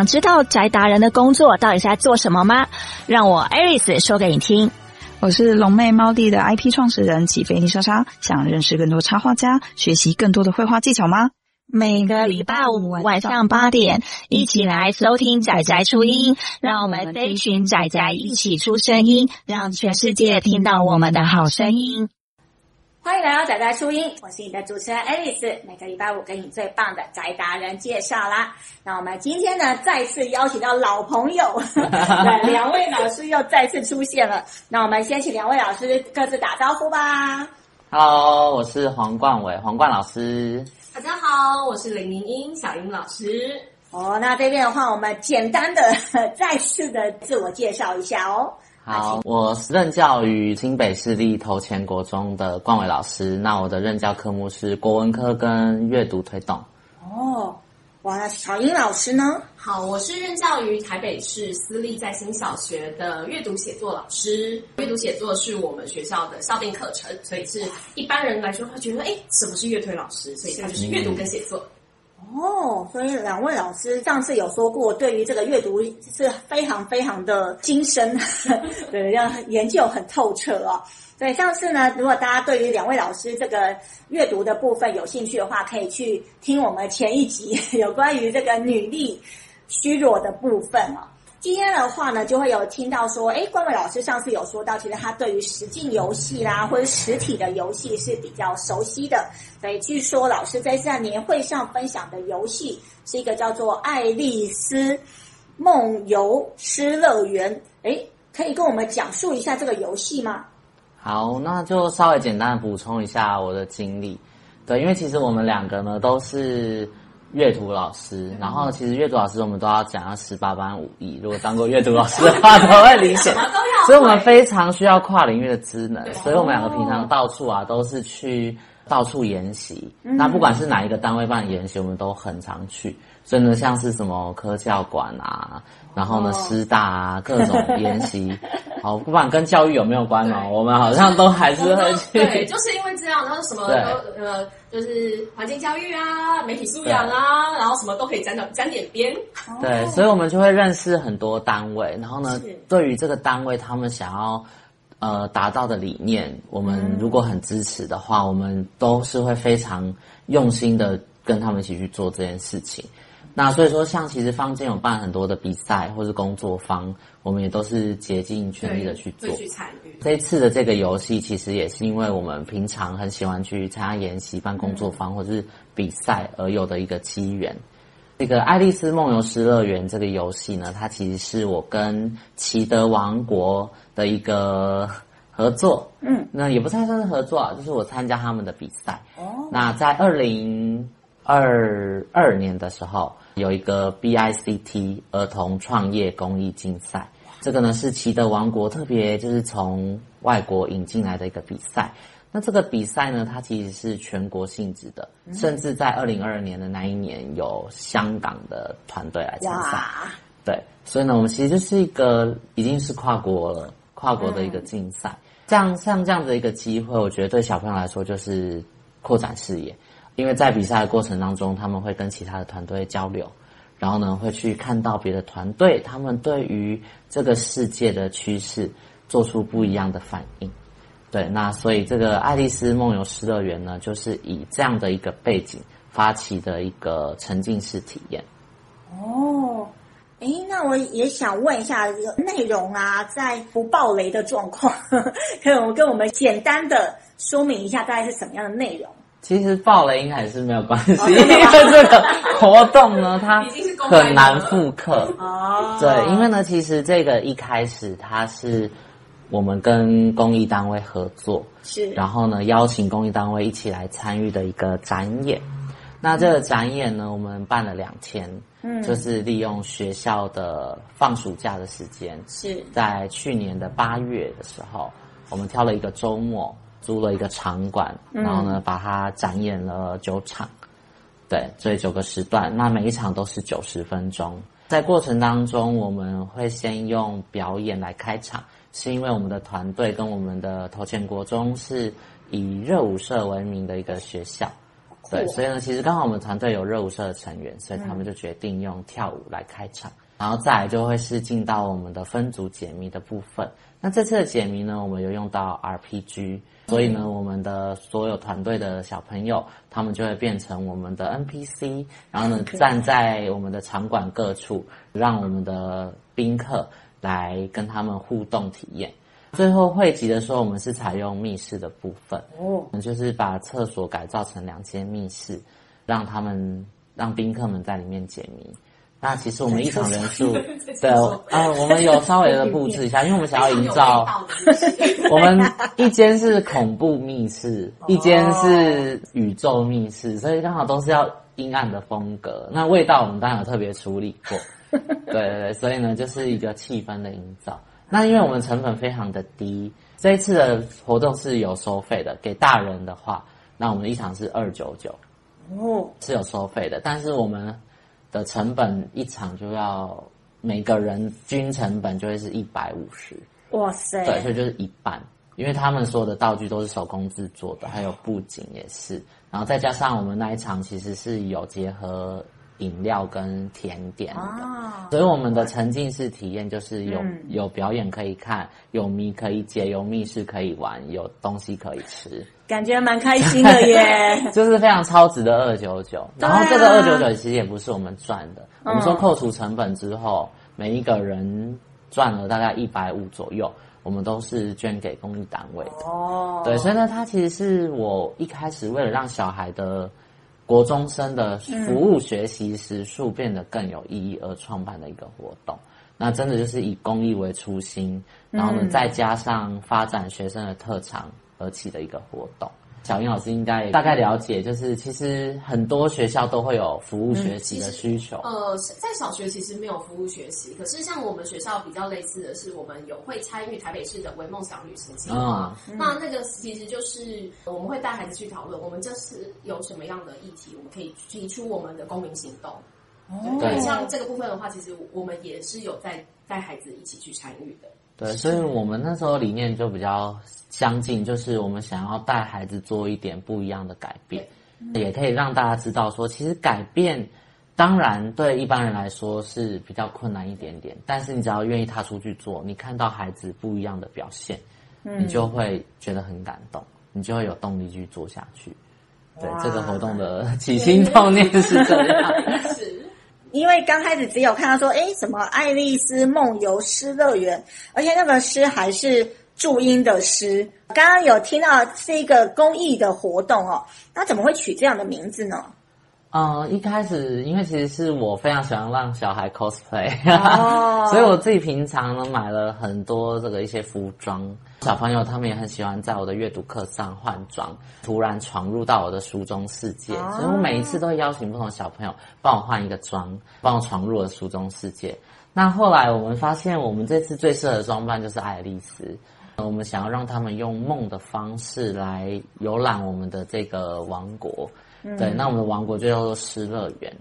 想知道宅达人的工作到底是在做什么吗？让我 Alice 说给你听。我是龙妹猫弟的 IP 创始人起飞丽莎莎，想认识更多插画家，学习更多的绘画技巧吗？每个礼拜五晚上八点，一起来收听仔仔初音，让我们这一群宅宅一起出声音，让全世界听到我们的好声音。欢迎来到宅宅初音，我是你的主持人 Alice。每个礼拜五给你最棒的宅达人介绍啦。那我们今天呢，再次邀请到老朋友，两位老师又再次出现了。那我们先请两位老师各自打招呼吧。Hello，我是黄冠伟，黄冠老师。大家好，我是林明英，小英老师。哦，那这边的话，我们简单的 再次的自我介绍一下哦。好，我任教于新北市立头前国中的冠伟老师。那我的任教科目是国文科跟阅读推动。哦，哇，那小英老师呢？好，我是任教于台北市私立在新小学的阅读写作老师。阅读写作是我们学校的校定课程，所以是一般人来说会觉得，哎，什么是阅推老师？所以他就是阅读跟写作。哦，所以两位老师上次有说过，对于这个阅读是非常非常的精深，对，要研究很透彻哦。所以上次呢，如果大家对于两位老师这个阅读的部分有兴趣的话，可以去听我们前一集有关于这个女力虚弱的部分啊。今天的话呢，就会有听到说，诶，关伟老师上次有说到，其实他对于实境游戏啦，或者实体的游戏是比较熟悉的。所以据说老师在在年会上分享的游戏是一个叫做《爱丽丝梦游失乐园》。诶，可以跟我们讲述一下这个游戏吗？好，那就稍微简单的补充一下我的经历。对，因为其实我们两个呢都是。阅读老师，然后其实阅读老师我们都要讲要十八般武艺，如果当过阅读老师的 话，都会理解。所以我们非常需要跨领域的职能，所以我们两个平常到处啊都是去到处研习。那不管是哪一个单位办研习，我们都很常去。所以呢，像是什么科教馆啊，然后呢师大啊，各种研习。好，不管跟教育有没有关哦，我们好像都还是会去。对，就是因为这样，然后什么都呃，就是环境教育啊，媒体素养啊，然后什么都可以沾点沾点边。对，所以我们就会认识很多单位，然后呢，对于这个单位他们想要呃达到的理念，我们如果很支持的话，我们都是会非常用心的跟他们一起去做这件事情。那所以说，像其实坊间有办很多的比赛或是工作坊，我们也都是竭尽全力的去做。去参与。这一次的这个游戏，其实也是因为我们平常很喜欢去参加研习、办工作坊或者是比赛而有的一个机缘。这个《爱丽丝梦游失乐园》这个游戏呢，它其实是我跟奇德王国的一个合作。嗯，那也不太算是合作啊，就是我参加他们的比赛。哦，那在二零二二年的时候。有一个 BICT 儿童创业公益竞赛，这个呢是奇德王国特别就是从外国引进来的一个比赛。那这个比赛呢，它其实是全国性质的，甚至在二零二二年的那一年有香港的团队来参赛。对，所以呢，我们其实就是一个已经是跨国了，跨国的一个竞赛。这样像这样的一个机会，我觉得对小朋友来说就是扩展视野。因为在比赛的过程当中，他们会跟其他的团队交流，然后呢，会去看到别的团队他们对于这个世界的趋势做出不一样的反应。对，那所以这个《爱丽丝梦游失乐园》呢，就是以这样的一个背景发起的一个沉浸式体验。哦，诶，那我也想问一下内容啊，在不爆雷的状况，可以我跟我们简单的说明一下，大概是什么样的内容？其实爆雷应该是没有关系，因为这个活动呢，它很难复刻。哦，对，因为呢，其实这个一开始它是我们跟公益单位合作，是，然后呢，邀请公益单位一起来参与的一个展演。那这个展演呢，我们办了两天，嗯，就是利用学校的放暑假的时间，是在去年的八月的时候，我们挑了一个周末。租了一个场馆，然后呢，把它展演了九场，对，所以九个时段，那每一场都是九十分钟。在过程当中，我们会先用表演来开场，是因为我们的团队跟我们的头前国中是以热舞社闻名的一个学校，酷对，所以呢，其实刚好我们团队有热舞社的成员，所以他们就决定用跳舞来开场，嗯、然后再来就会是进到我们的分组解谜的部分。那这次的解谜呢，我们有用到 RPG，所以呢，我们的所有团队的小朋友，他们就会变成我们的 NPC，然后呢，站在我们的场馆各处，让我们的宾客来跟他们互动体验。最后汇集的时候，我们是采用密室的部分，哦，就是把厕所改造成两间密室，让他们让宾客们在里面解谜。那其实我们一场人数，对，呃，我们有稍微的布置一下，因为我们想要营造，我们一间是恐怖密室，一间是宇宙密室，所以刚好都是要阴暗的风格。那味道我们当然有特别处理过，对对对，所以呢，就是一个气氛的营造。那因为我们成本非常的低，这一次的活动是有收费的，给大人的话，那我们一场是二九九，哦，是有收费的，但是我们。的成本一场就要每个人均成本就会是一百五十，哇塞！对，所以就是一半，因为他们所有的道具都是手工制作的，还有布景也是，然后再加上我们那一场其实是有结合饮料跟甜点的，啊、所以我们的沉浸式体验就是有、嗯、有表演可以看，有谜可以解，有密室可以玩，有东西可以吃。感觉蛮开心的耶，就是非常超值的二九九。然后这个二九九其实也不是我们赚的，我们说扣除成本之后，每一个人赚了大概一百五左右，我们都是捐给公益单位的。哦，对，所以呢，它其实是我一开始为了让小孩的国中生的服务学习时数变得更有意义而创办的一个活动。那真的就是以公益为初心，然后呢，再加上发展学生的特长。而起的一个活动，小英老师应该大概了解，就是其实很多学校都会有服务学习的需求。嗯、呃，在小学其实没有服务学习，可是像我们学校比较类似的是，我们有会参与台北市的微梦想旅行计划。嗯、那那个其实就是我们会带孩子去讨论，我们这次有什么样的议题，我们可以提出我们的公民行动。哦，对，像这个部分的话，其实我们也是有在带孩子一起去参与的。对，所以我们那时候理念就比较相近，就是我们想要带孩子做一点不一样的改变，也可以让大家知道说，其实改变当然对一般人来说是比较困难一点点，但是你只要愿意踏出去做，你看到孩子不一样的表现，你就会觉得很感动，你就会有动力去做下去。对，这个活动的起心动念是这样。因为刚开始只有看到说，哎，什么爱丽丝梦游诗乐园，而且那个诗还是注音的诗。刚刚有听到是一个公益的活动哦，那怎么会取这样的名字呢？嗯，一开始因为其实是我非常喜欢让小孩 cosplay，哦，所以我自己平常呢买了很多这个一些服装。小朋友他们也很喜欢在我的阅读课上换装，突然闯入到我的书中世界。哦、所以我每一次都会邀请不同的小朋友帮我换一个装，帮我闯入我的书中世界。那后来我们发现，我们这次最适合的装扮就是爱丽丝。我们想要让他们用梦的方式来游览我们的这个王国。嗯、对，那我们的王国就叫做诗乐园。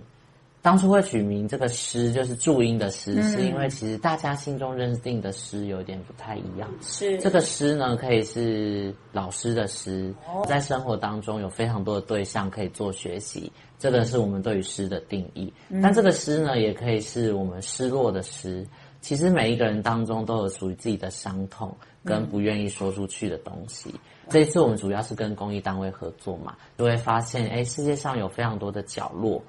当初会取名这个诗，就是注音的诗，是因为其实大家心中认定的诗有点不太一样。是这个诗呢，可以是老师的诗，在生活当中有非常多的对象可以做学习，这个是我们对于诗的定义。但这个诗呢，也可以是我们失落的诗。其实每一个人当中都有属于自己的伤痛跟不愿意说出去的东西。这一次我们主要是跟公益单位合作嘛，就会发现，哎，世界上有非常多的角落。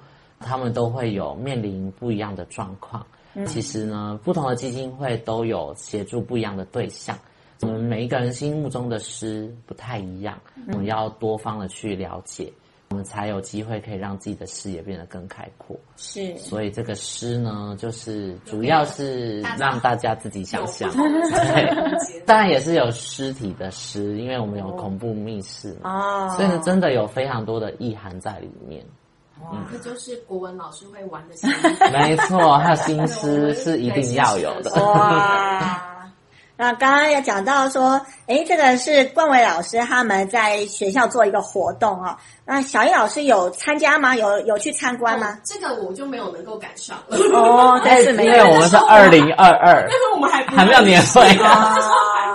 他们都会有面临不一样的状况。其实呢，不同的基金会都有协助不一样的对象。我们每一个人心目中的诗不太一样，我们要多方的去了解，我们才有机会可以让自己的视野变得更开阔。是，所以这个诗呢，就是主要是让大家自己想象。对，当然也是有尸体的诗，因为我们有恐怖密室嘛。哦，所以呢，真的有非常多的意涵在里面。嗯，这就是国文老师会玩的心。没错，还有新诗是一定要有的。哇！那刚刚也讲到说，诶，这个是冠伟老师他们在学校做一个活动啊。那小英老师有参加吗？有有去参观吗？这个我就没有能够赶上了。哦，但是没有，因为我们是二零二二，但是我们还还没有年会啊。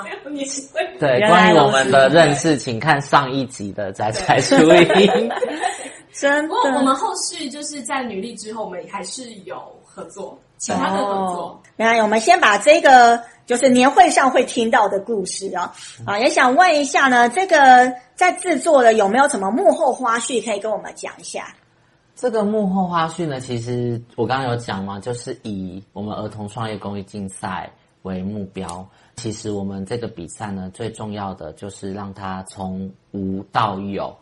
年会。对，关于我们的认识，请看上一集的仔仔初音。真的。不过我们后续就是在女力之后，我们还是有合作，其他的合作。原来、哦、我们先把这个就是年会上会听到的故事啊，啊，也想问一下呢，这个在制作的有没有什么幕后花絮可以跟我们讲一下？这个幕后花絮呢，其实我刚刚有讲嘛，就是以我们儿童创业公益竞赛为目标。其实我们这个比赛呢，最重要的就是让它从无到有，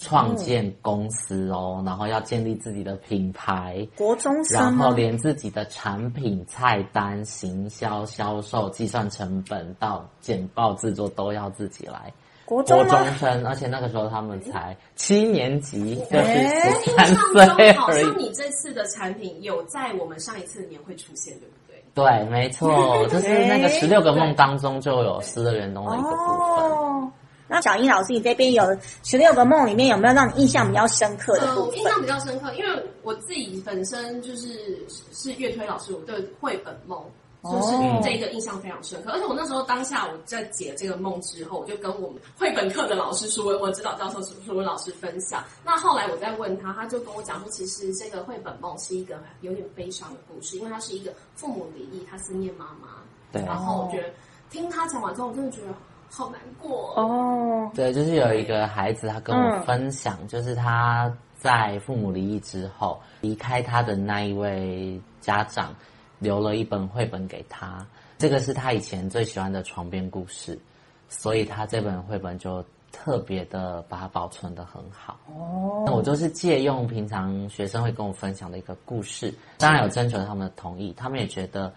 创建公司哦，嗯、然后要建立自己的品牌，国中生，然后连自己的产品、菜单、行销、销售、计算成本到简报制作都要自己来。国中，生，而且那个时候他们才七年级，欸、就是十三岁好像你这次的产品有在我们上一次年会出现，对不对？对，没错，就是那个十六个梦当中就有失乐园中的一个部分。哦，那小英老师，你这边有十六个梦里面有没有让你印象比较深刻的部分？呃、印象比较深刻，因为我自己本身就是是乐推老师，我对绘本梦。就是这个印象非常深刻，而且我那时候当下我在解这个梦之后，我就跟我们绘本课的老师说，我指导教授说文老师分享。那后来我再问他，他就跟我讲说，其实这个绘本梦是一个有点悲伤的故事，因为他是一个父母离异，他思念妈妈。对。然后我觉得听他讲完之后，我真的觉得好难过哦。对，就是有一个孩子，他跟我分享，嗯、就是他在父母离异之后，离开他的那一位家长。留了一本绘本给他，这个是他以前最喜欢的床边故事，所以他这本绘本就特别的把它保存的很好。哦，那我就是借用平常学生会跟我分享的一个故事，当然有征求他们的同意，他们也觉得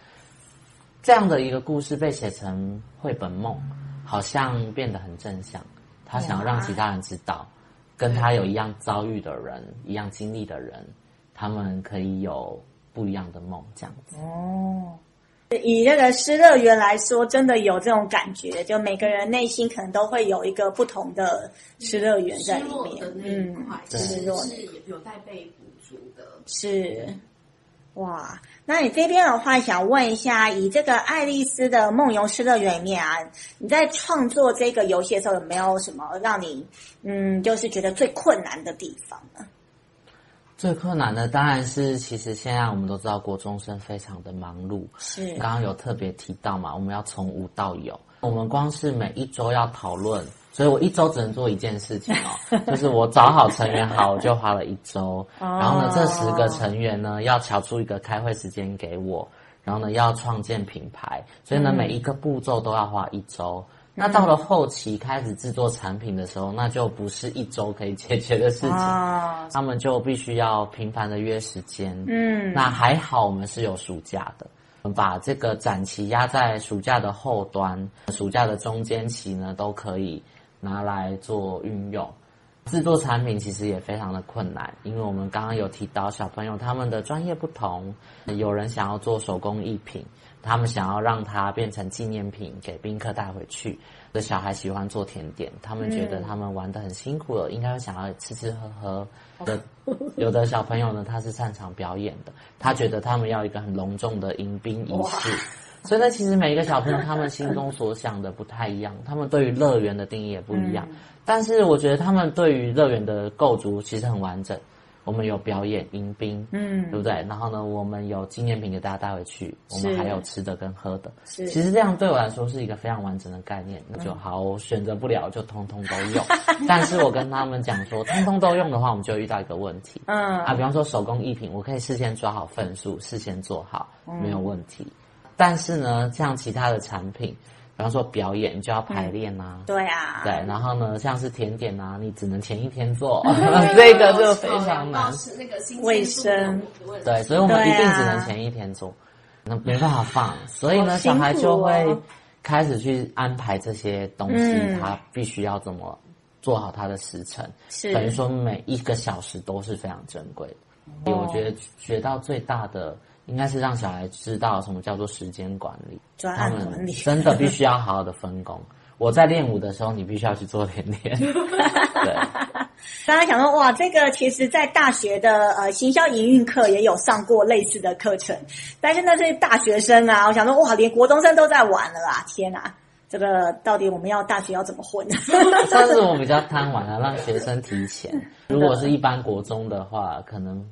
这样的一个故事被写成绘本梦，好像变得很正向。他想要让其他人知道，跟他有一样遭遇的人，一样经历的人，他们可以有。不一样的梦，这样子哦。以那个失乐园来说，真的有这种感觉，就每个人内心可能都会有一个不同的失乐园在里面。嗯，失落是有待被补足的。是，哇，那你这边的话，想问一下，以这个爱丽丝的梦游诗乐园里面啊，你在创作这个游戏的时候，有没有什么让你嗯，就是觉得最困难的地方呢？最困难的当然是，其实现在我们都知道，国中生非常的忙碌。是，刚刚有特别提到嘛，我们要从无到有。我们光是每一周要讨论，所以我一周只能做一件事情哦，就是我找好成员好，我就花了一周。然后呢，这十个成员呢，要乔出一个开会时间给我，然后呢，要创建品牌，所以呢，每一个步骤都要花一周。那到了后期开始制作产品的时候，那就不是一周可以解决的事情，哦、他们就必须要频繁的约时间。嗯，那还好我们是有暑假的，我们把这个展期压在暑假的后端，暑假的中间期呢都可以拿来做运用。制作产品其实也非常的困难，因为我们刚刚有提到小朋友他们的专业不同，有人想要做手工艺品。他们想要让它变成纪念品给宾客带回去。的小孩喜欢做甜点，他们觉得他们玩得很辛苦了，应该会想要吃吃喝喝。的有的小朋友呢，他是擅长表演的，他觉得他们要一个很隆重的迎宾仪式。所以呢，其实每一个小朋友他们心中所想的不太一样，他们对于乐园的定义也不一样。但是我觉得他们对于乐园的构筑其实很完整。我们有表演迎宾，嗯，对不对？然后呢，我们有纪念品给大家带回去，我们还有吃的跟喝的。是，其实这样对我来说是一个非常完整的概念。那就好，我选择不了就通通都用。但是我跟他们讲说，通通都用的话，我们就遇到一个问题。嗯啊，比方说手工艺品，我可以事先抓好份数，事先做好，没有问题。嗯、但是呢，像其他的产品。比方说表演，你就要排练呐、啊嗯。对啊。对，然后呢，像是甜点啊，你只能前一天做，这个就非常难。是那个卫生。对，所以我们一定只能前一天做，那、啊、没办法放。所以呢，哦、小孩就会开始去安排这些东西，嗯、他必须要怎么做好他的时辰。是。等于说每一个小时都是非常珍贵的。所以我觉得学到最大的。应该是让小孩知道什么叫做时间管理，专案管理，真的必须要好好的分工。我在练舞的时候，你必须要去做甜点。对，大家想说，哇，这个其实在大学的呃行销营运课也有上过类似的课程，但是那是大学生啊，我想说，哇，连国中生都在玩了啊！天哪，这个到底我们要大学要怎么混？算是我比较贪玩啊，让学生提前。如果是一般国中的话，可能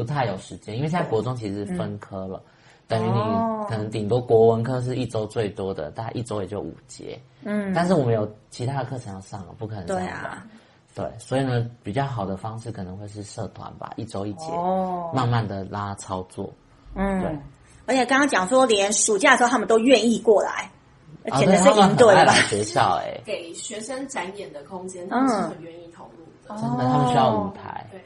不太有时间，因为现在国中其实是分科了，嗯、等于你可能顶多国文科是一周最多的，大概一周也就五节。嗯，但是我们有其他的课程要上，不可能这样。对啊，对，所以呢，比较好的方式可能会是社团吧，一周一节，哦、慢慢的拉操作。嗯，对。而且刚刚讲说，连暑假的时候他们都愿意过来，简直是营队吧？学校哎，给学生展演的空间，他们是很愿意投入的。真的，他们需要舞台。对。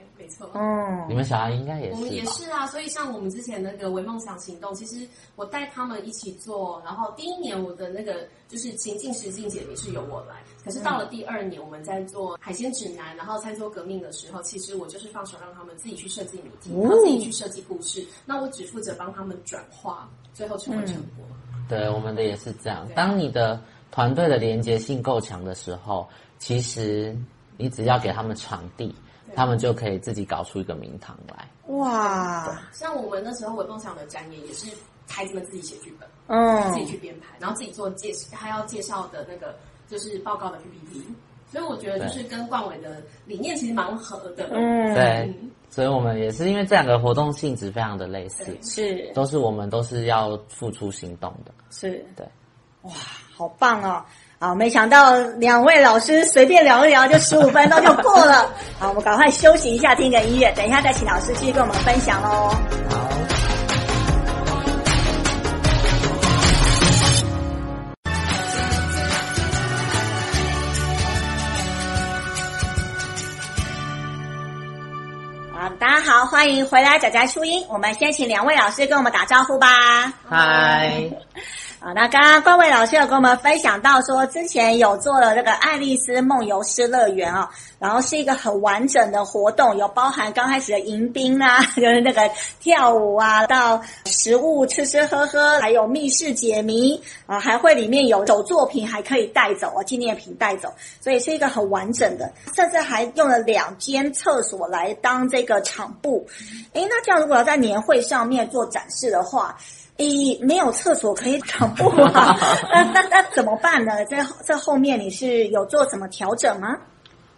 嗯，你们小孩应该也是，我们也是啊。所以像我们之前那个为梦想行动，其实我带他们一起做，然后第一年我的那个就是情境实境解谜是由我来，可是到了第二年我们在做海鲜指南，然后餐桌革命的时候，其实我就是放手让他们自己去设计谜题，然后自己去设计故事，那我只负责帮他们转化，最后成为成果。对，我们的也是这样。当你的团队的连接性够强的时候，其实你只要给他们场地。他们就可以自己搞出一个名堂来。哇！像我们那时候微梦想的展演，也是孩子们自己写剧本，嗯，自己去编排，然后自己做介绍，还要介绍的那个就是报告的 PPT。所以我觉得就是跟冠伟的理念其实蛮合的。嗯，对。所以我们也是因为这两个活动性质非常的类似，是，都是我们都是要付出行动的。是，对。哇，好棒哦！好，没想到两位老师随便聊一聊就十五分钟就过了。好，我们赶快休息一下，听个音乐，等一下再请老师继续跟我们分享喽。好。好，大家好，欢迎回来，仔仔初音。我们先请两位老师跟我们打招呼吧。嗨。好，那刚刚冠伟老师有跟我们分享到说，之前有做了这个爱丽丝梦游诗乐园啊，然后是一个很完整的活动，有包含刚开始的迎宾啊，就是那个跳舞啊，到食物吃吃喝喝，还有密室解谜啊，还会里面有手作品还可以带走啊，纪念品带走，所以是一个很完整的，甚至还用了两间厕所来当这个场布。诶，那这样如果要在年会上面做展示的话，诶，没有厕所可以跑步啊，那那那怎么办呢？在在后面你是有做什么调整吗？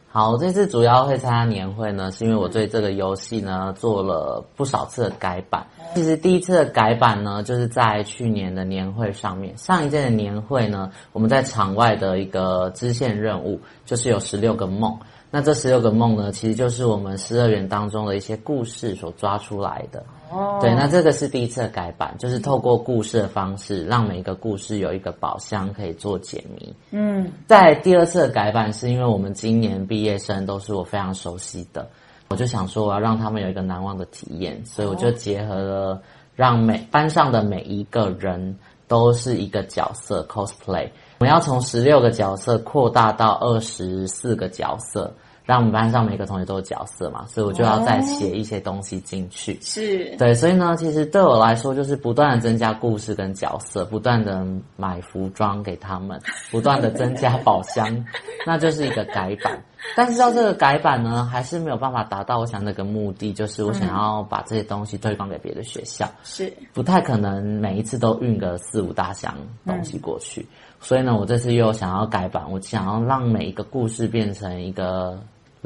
好，这次主要会参加年会呢，是因为我对这个游戏呢做了不少次的改版。其实第一次的改版呢，就是在去年的年会上面。上一届的年会呢，我们在场外的一个支线任务，就是有十六个梦。那这十六个梦呢，其实就是我们十二园当中的一些故事所抓出来的。哦，对，那这个是第一次的改版，就是透过故事的方式，让每一个故事有一个宝箱可以做解谜。嗯，在第二次的改版，是因为我们今年毕业生都是我非常熟悉的，我就想说我要让他们有一个难忘的体验，所以我就结合了让每班上的每一个人都是一个角色 cosplay，我们要从十六个角色扩大到二十四个角色。让我们班上每个同学都有角色嘛，所以我就要再写一些东西进去。哦、是对，所以呢，其实对我来说就是不断的增加故事跟角色，不断的买服装给他们，不断的增加宝箱，那就是一个改版。但是到这个改版呢，还是没有办法达到我想那个目的，就是我想要把这些东西推广给别的学校，是不太可能每一次都运个四五大箱东西过去。嗯、所以呢，我这次又想要改版，我想要让每一个故事变成一个。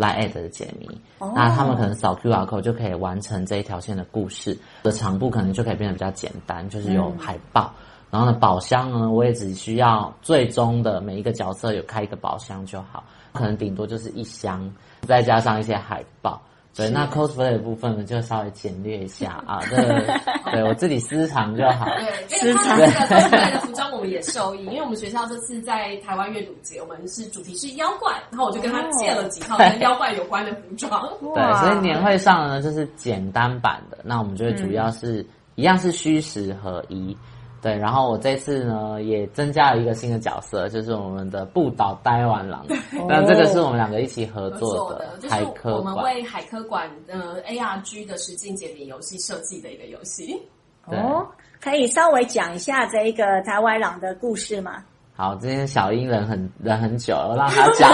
LINE@ 的解谜，oh. 那他们可能扫 QR code 就可以完成这一条线的故事。的长度可能就可以变得比较简单，就是有海报，嗯、然后呢，宝箱呢，我也只需要最终的每一个角色有开一个宝箱就好，可能顶多就是一箱，再加上一些海报。对，那 cosplay 的部分呢，就稍微简略一下啊，对对我自己私藏就好。对，私藏这个 cosplay 的服装我们也受益，因为我们学校这次在台湾阅读节，我们是主题是妖怪，然后我就跟他借了几套跟妖怪有关的服装。对，所以年会上呢，就是简单版的，那我们就会主要是一样是虚实合一。对，然后我这次呢也增加了一个新的角色，就是我们的不倒呆丸郎。那这个是我们两个一起合作的海科馆，我们为海科馆呃 ARG 的实境解谜游戏设计的一个游戏。哦，可以稍微讲一下这一个呆丸狼的故事吗？好，今天小英忍很忍很久了，我让他 讲。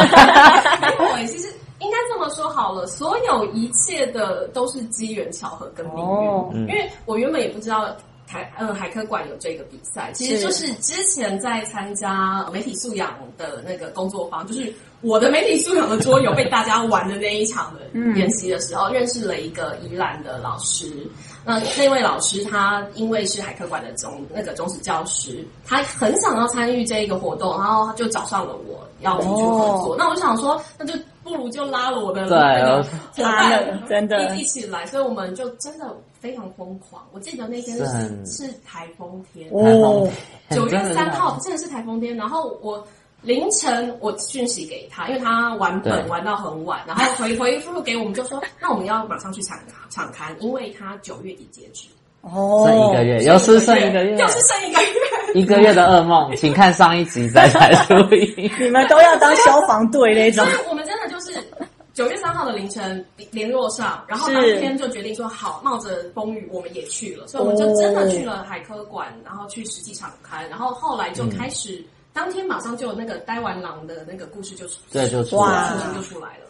其实应该这么说好了，所有一切的都是机缘巧合跟命运，哦、因为我原本也不知道。台嗯海科馆有这个比赛，其实就是之前在参加媒体素养的那个工作坊，就是我的媒体素养的桌游被大家玩的那一场的演习的时候，认识了一个宜兰的老师。那那位老师他因为是海科馆的总那个种子教师，他很想要参与这一个活动，然后他就找上了我，要提出合作。那我就想说，那就不如就拉了我的那个伙伴，真的。一起来，所以我们就真的非常疯狂。我记得那天是是台风天哦，九月三号真的是台风天，然后我。凌晨我讯息给他，因为他玩本玩到很晚，然后回回复给我们就说，那我们要马上去抢抢刊，因为他九月底截止。哦，剩一个月，又是剩一个月，又是剩一个月，一个月的噩梦，请看上一集再来录音。你们都要当消防队那种。我九月三号的凌晨联络上，然后当天就决定说好，冒着风雨我们也去了，所以我们就真的去了海科馆，然后去实际场刊，然后后来就开始。当天马上就有那个呆完狼的那个故事就出，对，就出来了，就出来了。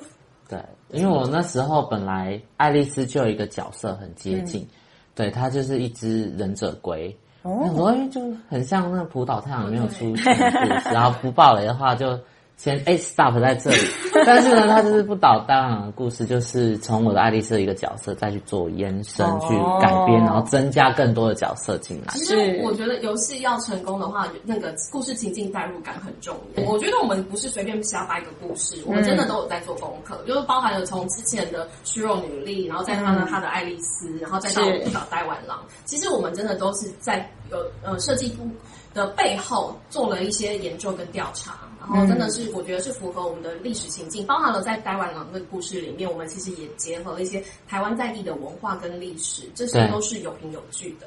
对，因为我那时候本来爱丽丝就有一个角色很接近，嗯、对，她就是一只忍者龟，哦，所以就很像那个浦岛太郎里面有出现的故事，然后不爆雷的话就。先哎，stop 在这里。但是呢，他就是不倒呆丸郎的故事，就是从我的爱丽丝的一个角色再去做延伸、去改编，然后增加更多的角色进来。其实我觉得游戏要成功的话，那个故事情境代入感很重要。我觉得我们不是随便瞎掰一个故事，我们真的都有在做功课，就是包含了从之前的虚弱女力，然后再到呢他的爱丽丝，然后再到不倒呆丸郎。其实我们真的都是在有呃设计部的背后做了一些研究跟调查。然后真的是，我觉得是符合我们的历史情境，包含了在呆丸郎的故事里面，我们其实也结合了一些台湾在地的文化跟历史，这些都是有凭有据的，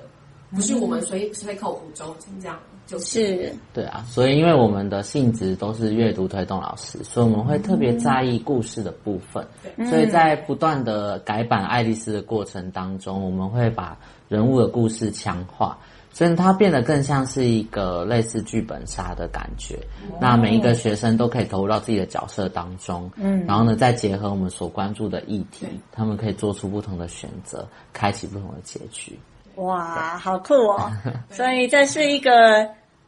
不是我们随随口胡诌这样。就是对啊，所以因为我们的性质都是阅读推动老师，所以我们会特别在意故事的部分。嗯、所以在不断的改版爱丽丝的过程当中，我们会把人物的故事强化。所以它变得更像是一个类似剧本杀的感觉。哦、那每一个学生都可以投入到自己的角色当中，嗯，然后呢，再结合我们所关注的议题，他们可以做出不同的选择，开启不同的结局。哇，好酷哦！所以这是一个。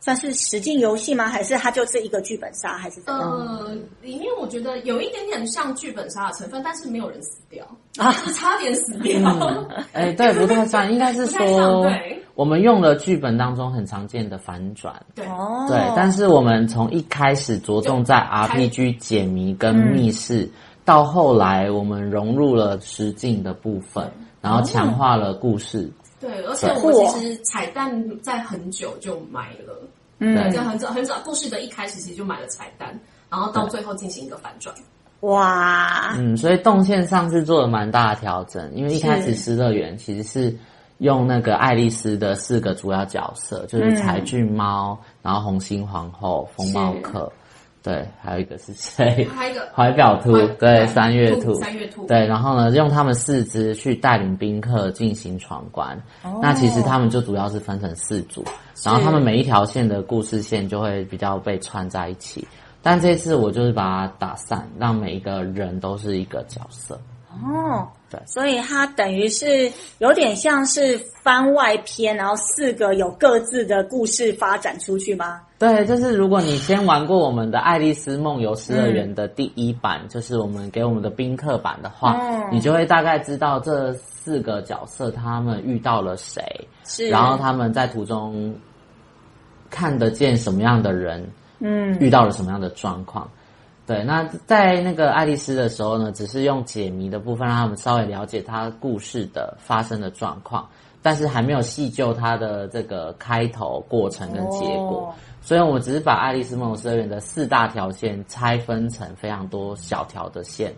算是实境游戏吗？还是它就是一个剧本杀？还是怎样？呃，里面我觉得有一点点像剧本杀的成分，但是没有人死掉啊，是差点死掉。哎、嗯欸，对，不太算，应该是说，我们用了剧本当中很常见的反转，对，对，但是我们从一开始着重在 RPG 解谜跟密室，嗯、到后来我们融入了实境的部分，然后强化了故事。嗯对，而且我其实彩蛋在很久就买了，嗯，对，在很早很早故事的一开始其实就买了彩蛋，然后到最后进行一个反转。哇，嗯，所以动线上是做了蛮大的调整，因为一开始失乐园其实是用那个爱丽丝的四个主要角色，就是柴郡猫，然后红心皇后、风帽客。对，还有一个是谁？还有一个怀表兔，对，三月兔，三月兔。对，然后呢，用他们四只去带领宾客进行闯关。哦，那其实他们就主要是分成四组，然后他们每一条线的故事线就会比较被串在一起。但这次我就是把它打散，让每一个人都是一个角色。哦，对，所以它等于是有点像是番外篇，然后四个有各自的故事发展出去吗？对，就是如果你先玩过我们的《爱丽丝梦游诗乐园》的第一版，嗯、就是我们给我们的宾客版的话，嗯、你就会大概知道这四个角色他们遇到了谁，是，然后他们在途中看得见什么样的人，嗯，遇到了什么样的状况。对，那在那个爱丽丝的时候呢，只是用解谜的部分让他们稍微了解她故事的发生的状况，但是还没有细究她的这个开头、过程跟结果。哦、所以我们只是把《爱丽丝梦游诗乐园》的四大条线拆分成非常多小条的线，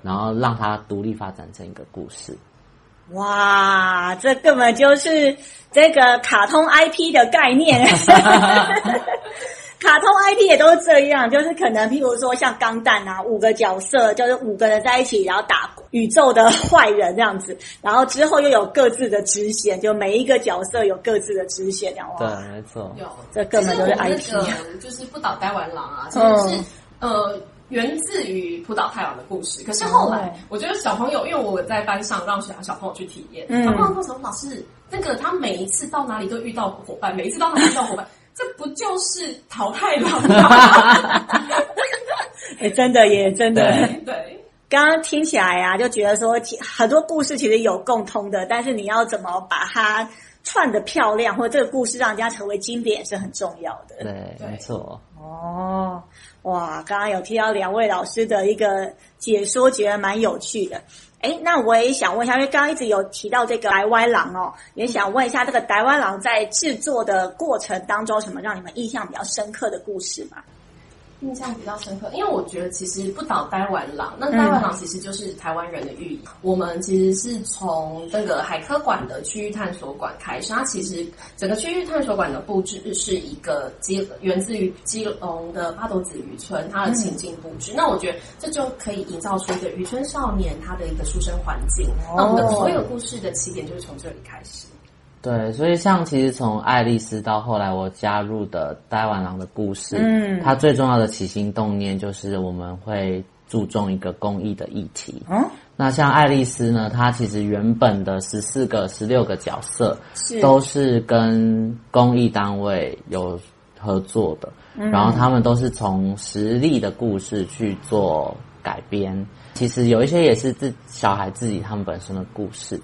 然后让它独立发展成一个故事。哇，这根本就是这个卡通 IP 的概念。卡通 IP 也都是这样，就是可能譬如说像钢弹啊，五个角色就是五个人在一起，然后打宇宙的坏人这样子，然后之后又有各自的支线，就每一个角色有各自的支线，这样对，没错，有这根本就是 IP，就是不倒呆丸狼啊，其实是、嗯、呃。源自于浦岛太郎的故事。可是后来，我觉得小朋友，因为我在班上让小小朋友去体验，小朋友说什么老师，那个他每一次到哪里都遇到伙伴，每一次到哪里遇到伙伴，这不就是桃太郎吗？哎，真的耶，真的。对。对刚刚听起来呀、啊，就觉得说很多故事其实有共通的，但是你要怎么把它串得漂亮，或者这个故事让人家成为经典是很重要的。对，没错。哦，哇，刚刚有听到两位老师的一个解说，觉得蛮有趣的。哎，那我也想问一下，因为刚刚一直有提到这个台湾狼哦，也想问一下这个台湾狼在制作的过程当中，什么让你们印象比较深刻的故事吗？印象比较深刻，因为我觉得其实不倒呆玩狼，那呆玩狼其实就是台湾人的寓意。嗯、我们其实是从那个海科馆的区域探索馆开始，它其实整个区域探索馆的布置是一个基源自于基隆的八斗子渔村，它的情境布置。嗯、那我觉得这就可以营造出一个渔村少年他的一个出生环境。哦、那我们的所有故事的起点就是从这里开始。对，所以像其实从爱丽丝到后来我加入的台湾狼的故事，嗯，它最重要的起心动念就是我们会注重一个公益的议题。嗯，那像爱丽丝呢，它其实原本的十四个、十六个角色是都是跟公益单位有合作的，嗯，然后他们都是从实力的故事去做改编。其实有一些也是自小孩自己他们本身的故事。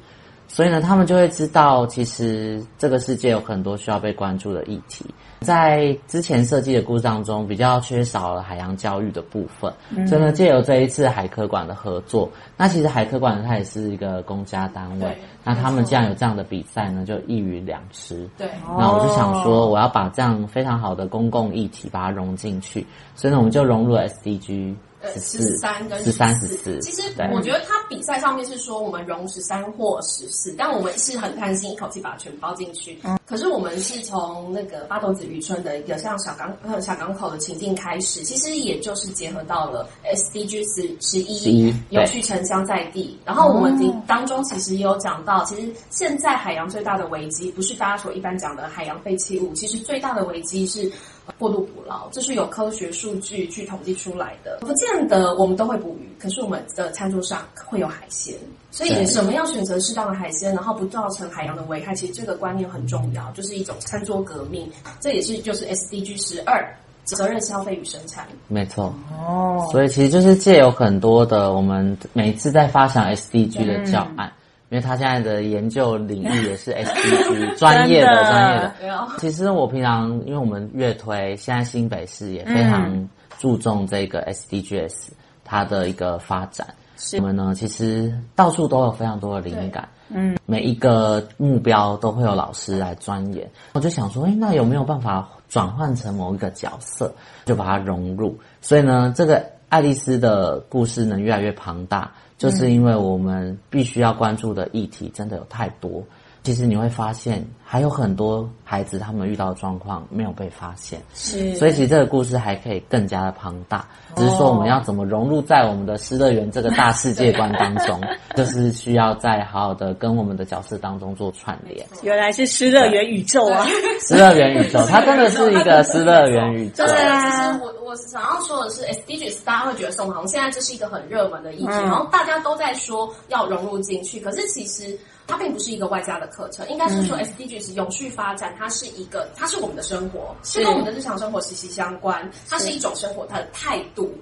所以呢，他们就会知道，其实这个世界有很多需要被关注的议题。在之前设计的故事当中，比较缺少了海洋教育的部分。嗯、所以呢，借由这一次海科馆的合作，那其实海科馆它也是一个公家单位。那他们既然有这样的比赛呢，就一鱼两吃。对。那我就想说，我要把这样非常好的公共议题把它融进去。所以呢，我们就融入了 SDG。呃，十三跟十三十四，其实我觉得他比赛上面是说我们融十三或十四，但我们是很贪心，一口气把它全包进去。嗯，可是我们是从那个八斗子渔村的一个像小港呃小港口的情境开始，其实也就是结合到了 SDG 十十一永续城乡在地。然后我们当中其实也有讲到，其实现在海洋最大的危机不是大家所一般讲的海洋废弃物，其实最大的危机是。过度捕捞，这是有科学数据去统计出来的。不见得我们都会捕鱼，可是我们的餐桌上会有海鲜。所以，什么样选择适当的海鲜，然后不造成海洋的危害，其实这个观念很重要，就是一种餐桌革命。这也是就是 SDG 十二责任消费与生产。没错哦，所以其实就是借有很多的我们每一次在发想 SDG 的教案。嗯因为他现在的研究领域也是 SDG 专业的专业的。其实我平常，因为我们乐推，现在新北市也非常注重这个 SDGs 它的一个发展。是我们呢，其实到处都有非常多的灵感。嗯，每一个目标都会有老师来钻研。我就想说，哎，那有没有办法转换成某一个角色，就把它融入？所以呢，这个爱丽丝的故事呢，越来越庞大。就是因为我们必须要关注的议题真的有太多，其实你会发现还有很多孩子他们遇到的状况没有被发现，是，所以其实这个故事还可以更加的庞大，只是说我们要怎么融入在我们的失乐园这个大世界观当中，就是需要再好好的跟我们的角色当中做串联。原来是失乐园宇宙啊！失乐园宇宙，它真的是一个失乐园宇宙。对啊，我。我想要说的是，SDGs 大家会觉得说，好像现在这是一个很热门的议题，嗯、然后大家都在说要融入进去。可是其实它并不是一个外加的课程，应该是说 SDGs 永续发展，它是一个，它是我们的生活，是跟我们的日常生活息息相关。它是一种生活，它的态度。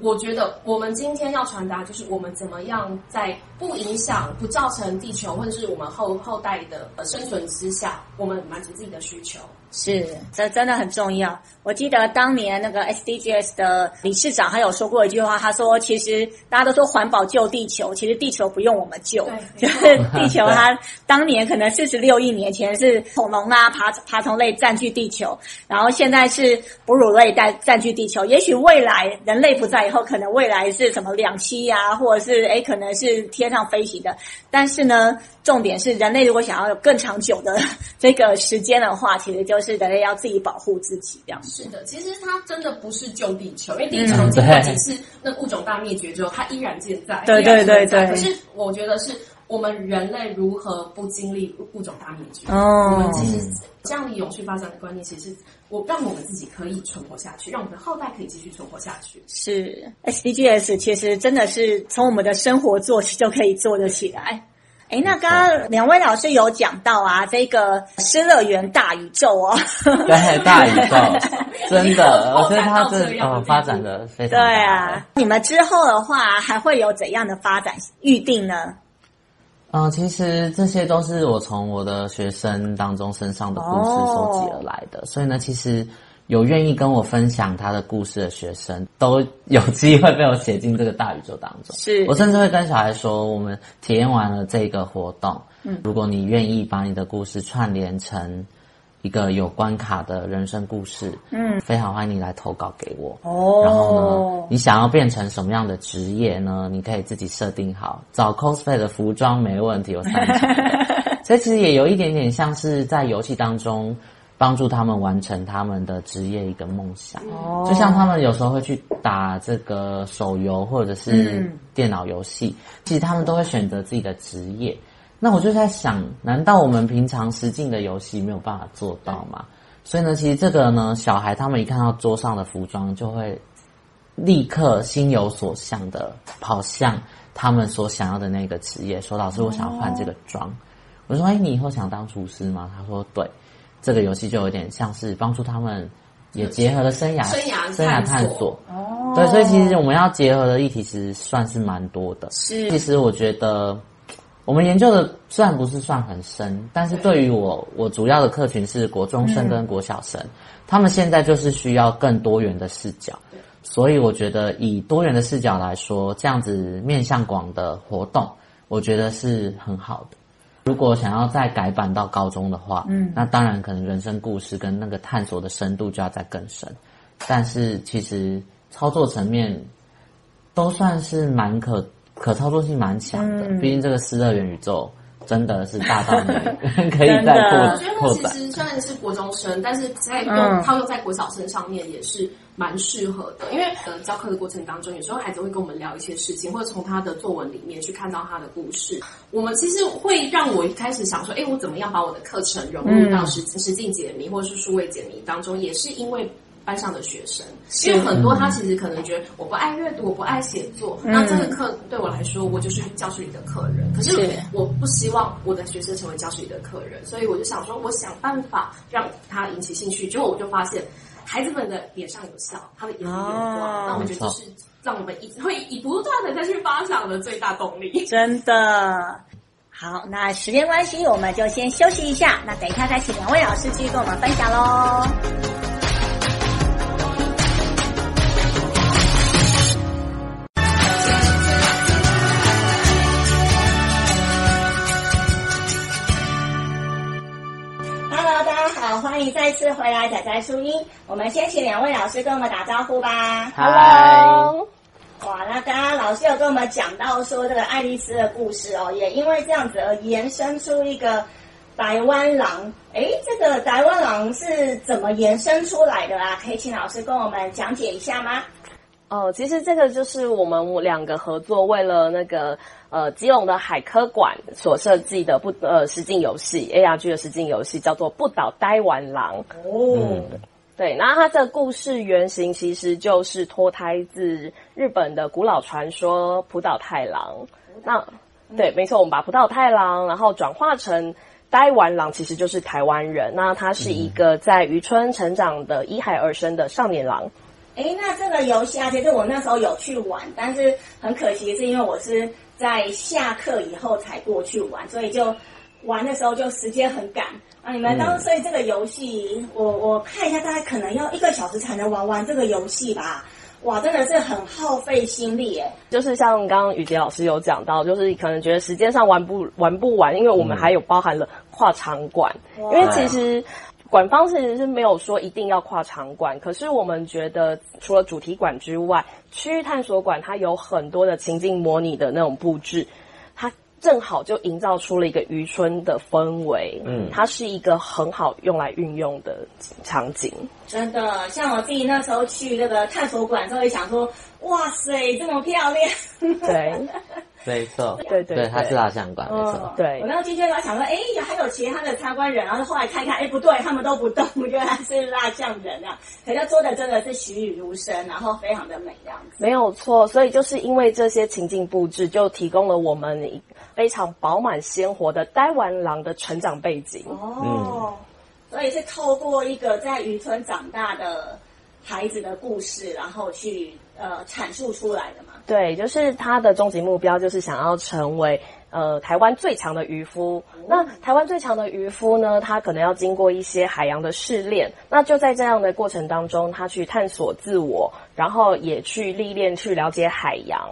我觉得我们今天要传达，就是我们怎么样在不影响、不造成地球或者是我们后后代的生存之下，我们满足自己的需求。是，这真的很重要。我记得当年那个 SDGs 的理事长，他有说过一句话，他说：“其实大家都说环保救地球，其实地球不用我们救，就是 地球它当年可能四十六亿年前是恐龙啊、爬爬虫类占据地球，然后现在是哺乳类占占据地球。也许未来人类不在以后，可能未来是什么两栖呀，或者是诶可能是天上飞行的。但是呢。”重点是，人类如果想要有更长久的 这个时间的话，其实就是人类要自己保护自己这样。是的，其实它真的不是救地球，因为地球经过几次那物种大灭绝之后，它依然健在。对对对对。可是我觉得是我们人类如何不经历物种大灭绝？哦，我们其实这样的永续发展的观念，其实我让我们自己可以存活下去，让我们的后代可以继续存活下去。是 SDGs，其实真的是从我们的生活做起就可以做得起来。哎，那刚刚两位老师有讲到啊，这个失乐园大宇宙哦，对，大宇宙，真的，我觉得它这哦发展的非常对啊。你们之后的话还会有怎样的发展预定呢？嗯，其实这些都是我从我的学生当中身上的故事收集而来的，哦、所以呢，其实有愿意跟我分享他的故事的学生，都有机会被我写进这个大宇宙当中。是，我甚至会跟小孩说，我们体验完了这个活动，嗯，如果你愿意把你的故事串联成。一个有关卡的人生故事，嗯，非常欢迎你来投稿给我。哦，然后呢，你想要变成什么样的职业呢？你可以自己设定好，找 cosplay 的服装没问题，我擅长。所以其实也有一点点像是在游戏当中帮助他们完成他们的职业一个梦想。哦，就像他们有时候会去打这个手游或者是电脑游戏，嗯，其实他们都会选择自己的职业。那我就在想，难道我们平常实境的游戏没有办法做到吗？所以呢，其实这个呢，小孩他们一看到桌上的服装，就会立刻心有所向的跑向他们所想要的那个职业，说：“老师，我想要换这个妆。哦”我说：“哎，你以后想当厨师吗？”他说：“对。”这个游戏就有点像是帮助他们，也结合了生涯、生涯、生涯探索。哦，对，所以其实我们要结合的议题其实算是蛮多的。是，其实我觉得。我们研究的虽然不是算很深，但是对于我，我主要的客群是国中生跟国小生，嗯、他们现在就是需要更多元的视角，所以我觉得以多元的视角来说，这样子面向广的活动，我觉得是很好的。如果想要再改版到高中的话，嗯，那当然可能人生故事跟那个探索的深度就要再更深，但是其实操作层面都算是蛮可。可操作性蛮强的，毕竟这个失乐园宇宙真的是大到你 可以再扩扩展。其实虽然是国中生，但是在用套用在国小生上面也是蛮适合的。因为呃教课的过程当中，有时候孩子会跟我们聊一些事情，或者从他的作文里面去看到他的故事。我们其实会让我一开始想说，哎，我怎么样把我的课程融入到实实境解谜或者是数位解谜当中，也是因为。班上的学生，因为很多他其实可能觉得我不爱阅读，我不爱写作，嗯、那这个课对我来说，我就是教室里的客人。可是我不希望我的学生成为教室里的客人，所以我就想说，我想办法让他引起兴趣。结果我就发现，孩子们的脸上有笑，他的眼里有光。哦、那我觉得就是让我们一直会以不断的再去发展的最大动力。真的好，那时间关系，我们就先休息一下。那等一下再请两位老师继续跟我们分享喽。回来，仔仔初音。我们先请两位老师跟我们打招呼吧。Hello。哇，那刚刚老师有跟我们讲到说这个爱丽丝的故事哦，也因为这样子而延伸出一个台湾狼。哎，这个台湾狼是怎么延伸出来的啊？可以请老师跟我们讲解一下吗？哦，其实这个就是我们两个合作，为了那个呃基隆的海科馆所设计的不呃实境游戏 ARG 的实境游戏，叫做《不倒呆玩狼》。哦、嗯，对，然后它这个故事原型其实就是脱胎自日本的古老传说浦岛太郎。那对，没错，我们把浦岛太郎然后转化成呆丸狼，其实就是台湾人。那他是一个在渔村成长的依海而生的少年狼。哎，那这个游戏啊，其实我那时候有去玩，但是很可惜是因为我是在下课以后才过去玩，所以就玩的时候就时间很赶啊。你们当时所以这个游戏，我我看一下，大概可能要一个小时才能玩完这个游戏吧？哇，真的是很耗费心力耶。就是像刚刚雨洁老师有讲到，就是可能觉得时间上玩不玩不完，因为我们还有包含了跨场馆，嗯、因为其实。馆方其实是没有说一定要跨场馆，可是我们觉得除了主题馆之外，区域探索馆它有很多的情境模拟的那种布置，它正好就营造出了一个渔村的氛围。嗯，它是一个很好用来运用的场景。真的，像我自己那时候去那个探索馆，都会想说：哇塞，这么漂亮！对。没错，对对对，他是蜡像馆，没错。嗯对我刚刚进去来想说，哎，还有其他的参观人，然后后来看一看，哎，不对，他们都不动，原来是蜡像人啊。可是做的真的是栩栩如生，然后非常的美，这样子。没有错，所以就是因为这些情境布置，就提供了我们非常饱满鲜活的呆丸狼的成长背景。哦，所以是透过一个在渔村长大的孩子的故事，然后去呃阐述出来的嘛。对，就是他的终极目标就是想要成为呃台湾最强的渔夫。那台湾最强的渔夫呢，他可能要经过一些海洋的试炼。那就在这样的过程当中，他去探索自我，然后也去历练，去了解海洋。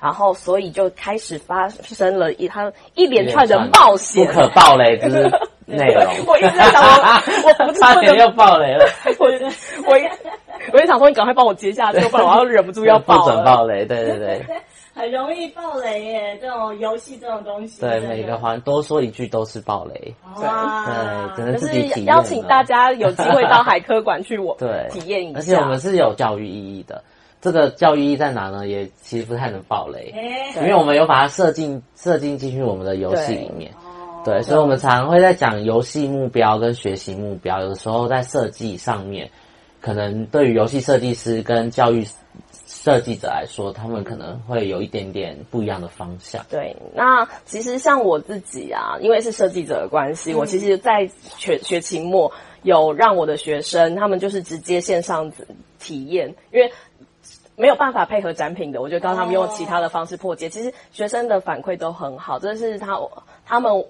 然后，所以就开始发生了一他一连串的冒险，不可爆雷之 内容。我一直在想 我，我不是差点又爆雷了。我我我就想说，你赶快帮我接下去，不然我要忍不住要 爆了。不准爆雷，对对对，很容易爆雷耶，这种游戏这种东西。对，每个环多说一句都是爆雷。哇对，只能就自己体验。是邀请大家有机会到海科馆去我 对体验一下。而且我们是有教育意义的。这个教育意义在哪呢？也其实不太能爆雷，因为我们有把它设进设进进去我们的游戏里面。对，对，所以我们常常会在讲游戏目标跟学习目标，有的时候在设计上面，可能对于游戏设计师跟教育设计者来说，他们可能会有一点点不一样的方向。对，那其实像我自己啊，因为是设计者的关系，嗯、我其实，在学学期末有让我的学生，他们就是直接线上体验，因为。没有办法配合展品的，我就告诉他们用其他的方式破解。Oh. 其实学生的反馈都很好，这是他他们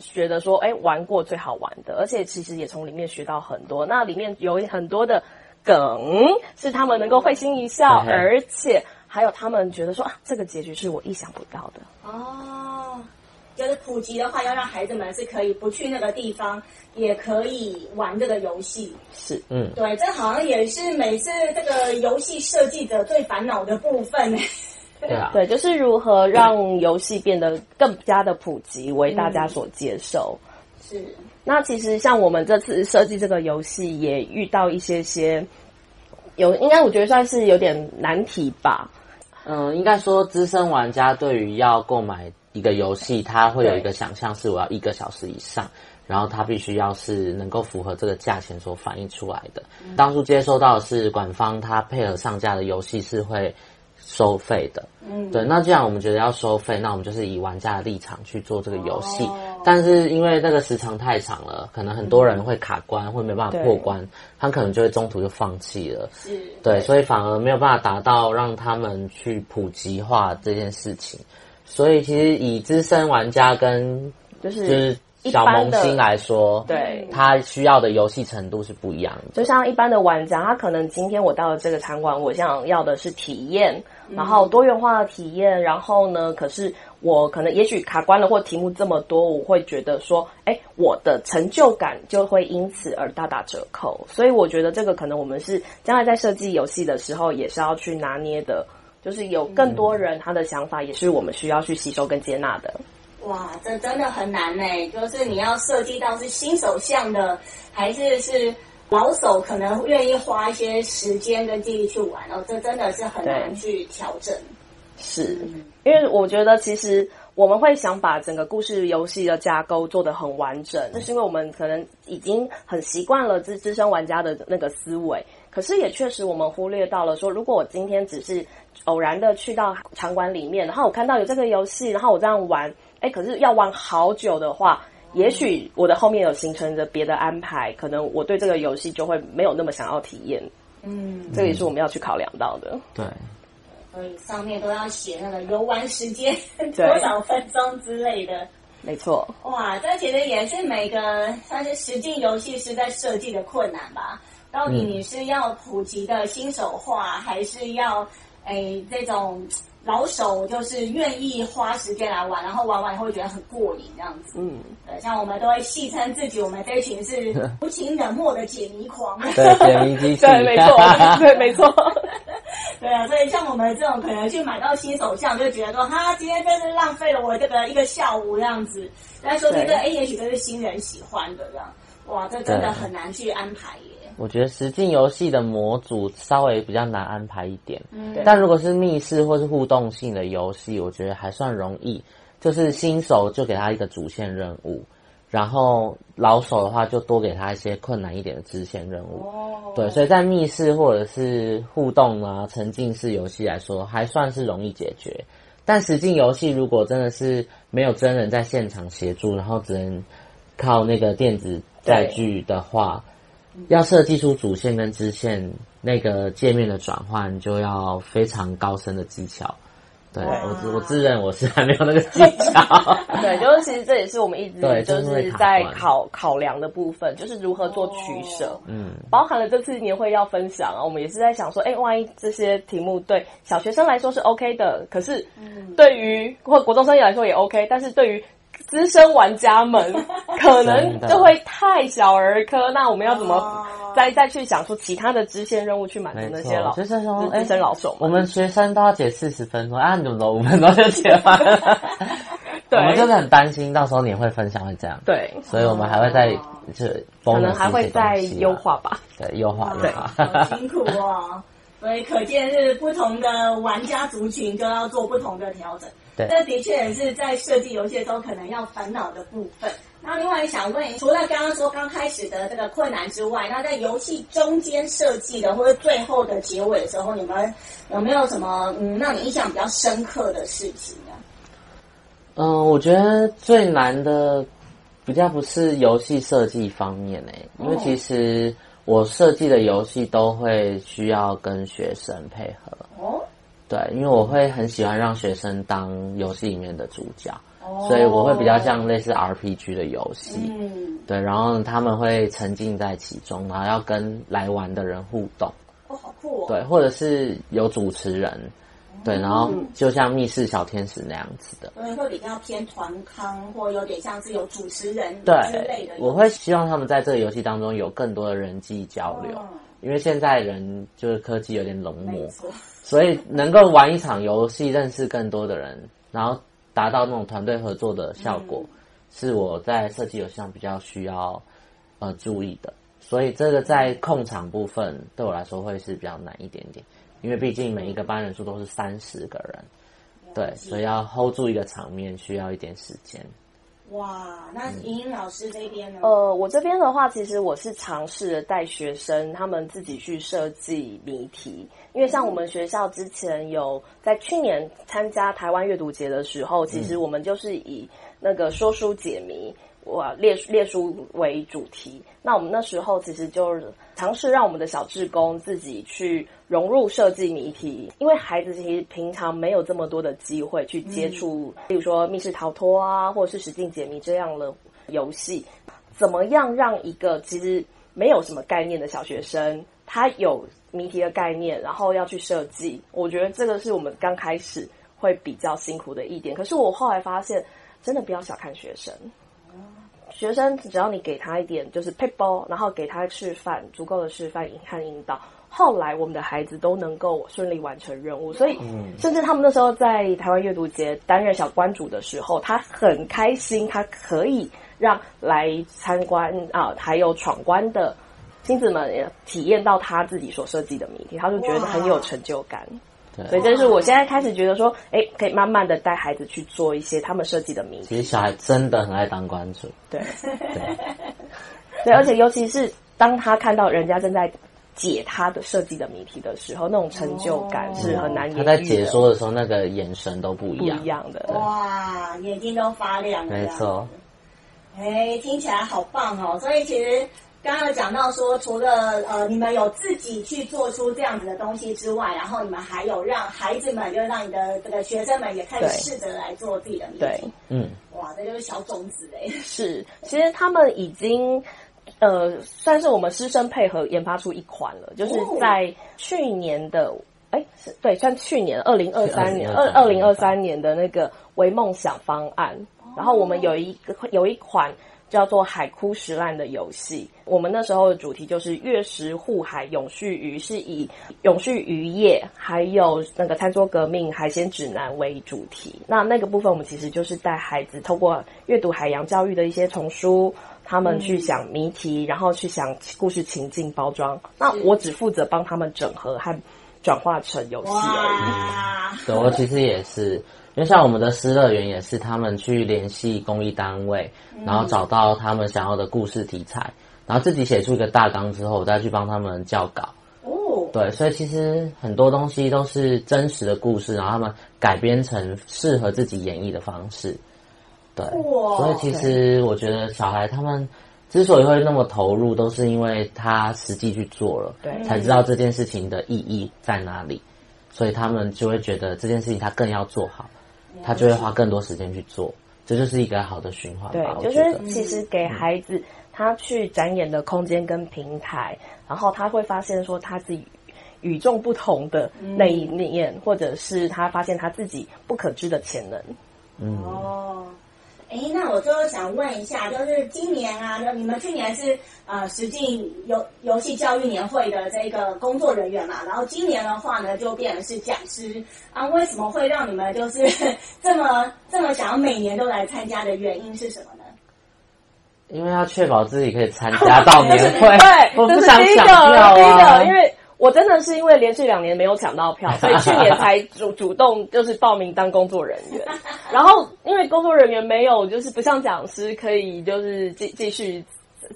觉得说，哎，玩过最好玩的，而且其实也从里面学到很多。那里面有很多的梗是他们能够会心一笑，oh. 而且还有他们觉得说啊，这个结局是我意想不到的。哦。Oh. 就是普及的话，要让孩子们是可以不去那个地方，也可以玩这个游戏。是，嗯，对，这好像也是每次这个游戏设计者最烦恼的部分。对啊，对，就是如何让游戏变得更加的普及，为大家所接受。嗯、是。那其实像我们这次设计这个游戏，也遇到一些些有，应该我觉得算是有点难题吧。嗯，应该说资深玩家对于要购买。一个游戏，他会有一个想象是我要一个小时以上，然后它必须要是能够符合这个价钱所反映出来的。嗯、当初接收到的是官方，它配合上架的游戏是会收费的。嗯，对。那既然我们觉得要收费，那我们就是以玩家的立场去做这个游戏。哦、但是因为那个时长太长了，可能很多人会卡关，嗯、会没办法过关，他可能就会中途就放弃了。是，对，所以反而没有办法达到让他们去普及化这件事情。所以其实以资深玩家跟就是就是小萌新来说，对，他需要的游戏程度是不一样的。就像一般的玩家，他可能今天我到了这个场馆，我想要的是体验，然后多元化的体验，然后呢，可是我可能也许卡关了，或题目这么多，我会觉得说，哎，我的成就感就会因此而大打折扣。所以我觉得这个可能我们是将来在设计游戏的时候，也是要去拿捏的。就是有更多人他的想法，也是我们需要去吸收跟接纳的。哇，这真的很难呢。就是你要设计到是新手向的，还是是老手可能愿意花一些时间跟精力去玩哦。这真的是很难去调整。是，因为我觉得其实我们会想把整个故事游戏的架构做得很完整，那是因为我们可能已经很习惯了资资深玩家的那个思维。可是也确实，我们忽略到了说，如果我今天只是偶然的去到场馆里面，然后我看到有这个游戏，然后我这样玩，哎，可是要玩好久的话，也许我的后面有形成着别的安排，可能我对这个游戏就会没有那么想要体验。嗯，这也是我们要去考量到的。对，所以上面都要写那个游玩时间多少分钟之类的。没错。哇，这其实也是每个算是实境游戏师在设计的困难吧。到底你是要普及的新手化，嗯、还是要诶这种老手，就是愿意花时间来玩，然后玩完以后会觉得很过瘾这样子？嗯，对，像我们都会戏称自己，我们这一群是 无情冷漠的解谜狂。对，解谜机器。对，没错，对，没错。对啊，所以像我们这种可能去买到新手相，就觉得说，哈，今天真是浪费了我这个一个下午这样子。但说这个，哎，也许都是新人喜欢的这样。哇，这真的很难去安排耶。我觉得实境游戏的模组稍微比较难安排一点，嗯，但如果是密室或是互动性的游戏，我觉得还算容易。就是新手就给他一个主线任务，然后老手的话就多给他一些困难一点的支线任务。哦，对，所以在密室或者是互动啊沉浸式游戏来说，还算是容易解决。但实境游戏如果真的是没有真人在现场协助，然后只能靠那个电子载具的话，要设计出主线跟支线那个界面的转换，就要非常高深的技巧。对，我自我自认我是还没有那个技巧。对，就是其实这也是我们一直 对就是在考考量的部分，就是如何做取舍。嗯，包含了这次年会要分享啊，我们也是在想说，哎，万一这些题目对小学生来说是 OK 的，可是对于或国中生来说也 OK，但是对于资深玩家们 可能就会太小儿科。那我们要怎么？再再去想出其他的支线任务去满足那些老，就是说资深老手。我们学生都要解四十分钟，啊，你怎么都五分钟就解完了？对，我们就是很担心到时候你会分享会这样。对，所以我们还会再就可能还会再优化吧。对，优化对，好辛苦哦。所以可见是不同的玩家族群都要做不同的调整。对，这的确也是在设计游戏的时候可能要烦恼的部分。那另外想问，除了刚刚说刚开始的这个困难之外，那在游戏中间设计的或者最后的结尾的时候，你们有没有什么嗯让你印象比较深刻的事情呢？嗯，我觉得最难的比较不是游戏设计方面诶，因为其实我设计的游戏都会需要跟学生配合哦。对，因为我会很喜欢让学生当游戏里面的主角。所以我会比较像类似 RPG 的游戏，嗯，对，然后他们会沉浸在其中，然后要跟来玩的人互动，哦，好酷哦，对，或者是有主持人，嗯、对，然后就像密室小天使那样子的，所以会比较偏团康，或有点像是有主持人对之类的。我会希望他们在这个游戏当中有更多的人际交流，嗯、因为现在人就是科技有点冷漠，所以能够玩一场游戏，认识更多的人，然后。达到那种团队合作的效果，嗯、是我在设计游戏上比较需要呃注意的，所以这个在控场部分对我来说会是比较难一点点，因为毕竟每一个班人数都是三十个人，对，所以要 hold 住一个场面需要一点时间。哇，那莹莹老师这边呢？呃，我这边的话，其实我是尝试的带学生他们自己去设计谜题，因为像我们学校之前有在去年参加台湾阅读节的时候，其实我们就是以那个说书解谜。哇，列列书为主题，那我们那时候其实就尝试让我们的小志工自己去融入设计谜题，因为孩子其实平常没有这么多的机会去接触，嗯、例如说密室逃脱啊，或者是实境解谜这样的游戏，怎么样让一个其实没有什么概念的小学生，他有谜题的概念，然后要去设计，我觉得这个是我们刚开始会比较辛苦的一点。可是我后来发现，真的不要小看学生。学生只要你给他一点就是 paper，然后给他示范足够的示范和引导，后来我们的孩子都能够顺利完成任务。所以，甚至他们那时候在台湾阅读节担任小关主的时候，他很开心，他可以让来参观啊，还有闯关的亲子们也体验到他自己所设计的谜题，他就觉得很有成就感。所以这是我现在开始觉得说，哎，可以慢慢的带孩子去做一些他们设计的谜题。其实小孩真的很爱当关主，对对对，而且尤其是当他看到人家正在解他的设计的谜题的时候，那种成就感是很难言喻的。他在解说的时候，那个眼神都不一样，不一样的。哇，眼睛都发亮了。没错。哎，听起来好棒哦！所以其实。刚刚有讲到说，除了呃你们有自己去做出这样子的东西之外，然后你们还有让孩子们，就是让你的这个学生们也开始试着来做自己的谜题。对，嗯，哇，这就是小种子哎。是，其实他们已经呃算是我们师生配合研发出一款了，就是在去年的哎是对，算去年二零二三年二二零二三年的那个为梦想方案，然后我们有一个有一款。叫做海枯石烂的游戏。我们那时候的主题就是月食护海永续鱼，是以永续渔业还有那个餐桌革命海鲜指南为主题。那那个部分，我们其实就是带孩子透过阅读海洋教育的一些丛书，他们去想谜题，然后去想故事情境包装。那我只负责帮他们整合和转化成游戏而已。对，我其实也是。因为像我们的诗乐园也是，他们去联系公益单位，然后找到他们想要的故事题材，然后自己写出一个大纲之后，我再去帮他们校稿。哦，对，所以其实很多东西都是真实的故事，然后他们改编成适合自己演绎的方式。对，所以其实我觉得小孩他们之所以会那么投入，都是因为他实际去做了，对，才知道这件事情的意义在哪里，所以他们就会觉得这件事情他更要做好。他就会花更多时间去做，这就是一个好的循环。对，就是其实给孩子他去展演的空间跟平台，嗯、然后他会发现说他自己与众不同的那一面，嗯、或者是他发现他自己不可知的潜能。嗯。哦。哎，那我就想问一下，就是今年啊，你们去年是呃实际游游戏教育年会的这个工作人员嘛，然后今年的话呢，就变成是讲师啊。为什么会让你们就是 这么这么想要每年都来参加的原因是什么呢？因为要确保自己可以参 加到年会，对，我不想抢票啊，第一个，因为。我真的是因为连续两年没有抢到票，所以去年才主主动就是报名当工作人员。然后因为工作人员没有就是不像讲师可以就是继继续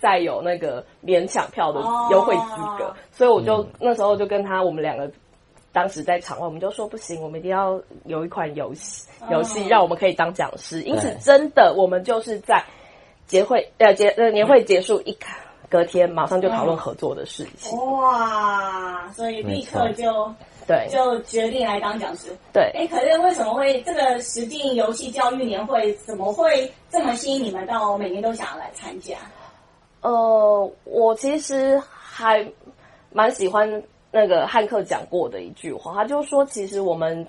再有那个免抢票的优惠资格，所以我就那时候就跟他我们两个当时在场外，我们就说不行，我们一定要有一款游戏游戏让我们可以当讲师。因此真的我们就是在结会呃结呃年会结束一卡。隔天马上就讨论合作的事情。哇，所以立刻就对，就决定来当讲师。对，哎，可是为什么会这个实境游戏教育年会怎么会这么吸引你们到每年都想要来参加？呃，我其实还蛮喜欢那个汉克讲过的一句话，他就说，其实我们。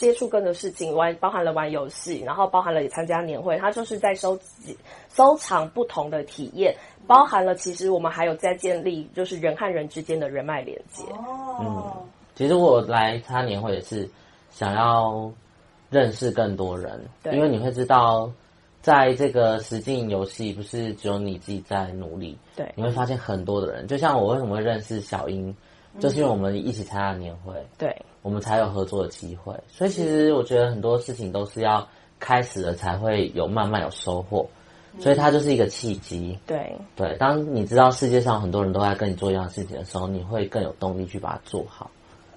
接触更多事情，玩包含了玩游戏，然后包含了也参加年会，他就是在收集、收藏不同的体验，包含了其实我们还有在建立就是人和人之间的人脉连接。哦，嗯，其实我来参加年会也是想要认识更多人，对。因为你会知道，在这个实境游戏不是只有你自己在努力，对，你会发现很多的人，就像我为什么会认识小英，就是因为我们一起参加年会，对。我们才有合作的机会，所以其实我觉得很多事情都是要开始了才会有慢慢有收获，所以它就是一个契机。对对，当你知道世界上很多人都在跟你做一样的事情的时候，你会更有动力去把它做好。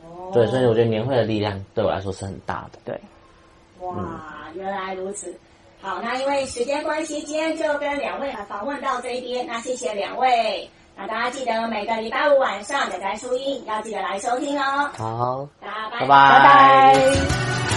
哦，对，所以我觉得年会的力量对我来说是很大的。对，哇，原来如此。好，那因为时间关系，今天就跟两位访问到这一边，那谢谢两位。那大家记得每个礼拜五晚上仔仔初音要记得来收听哦。好，大家拜拜拜。拜拜。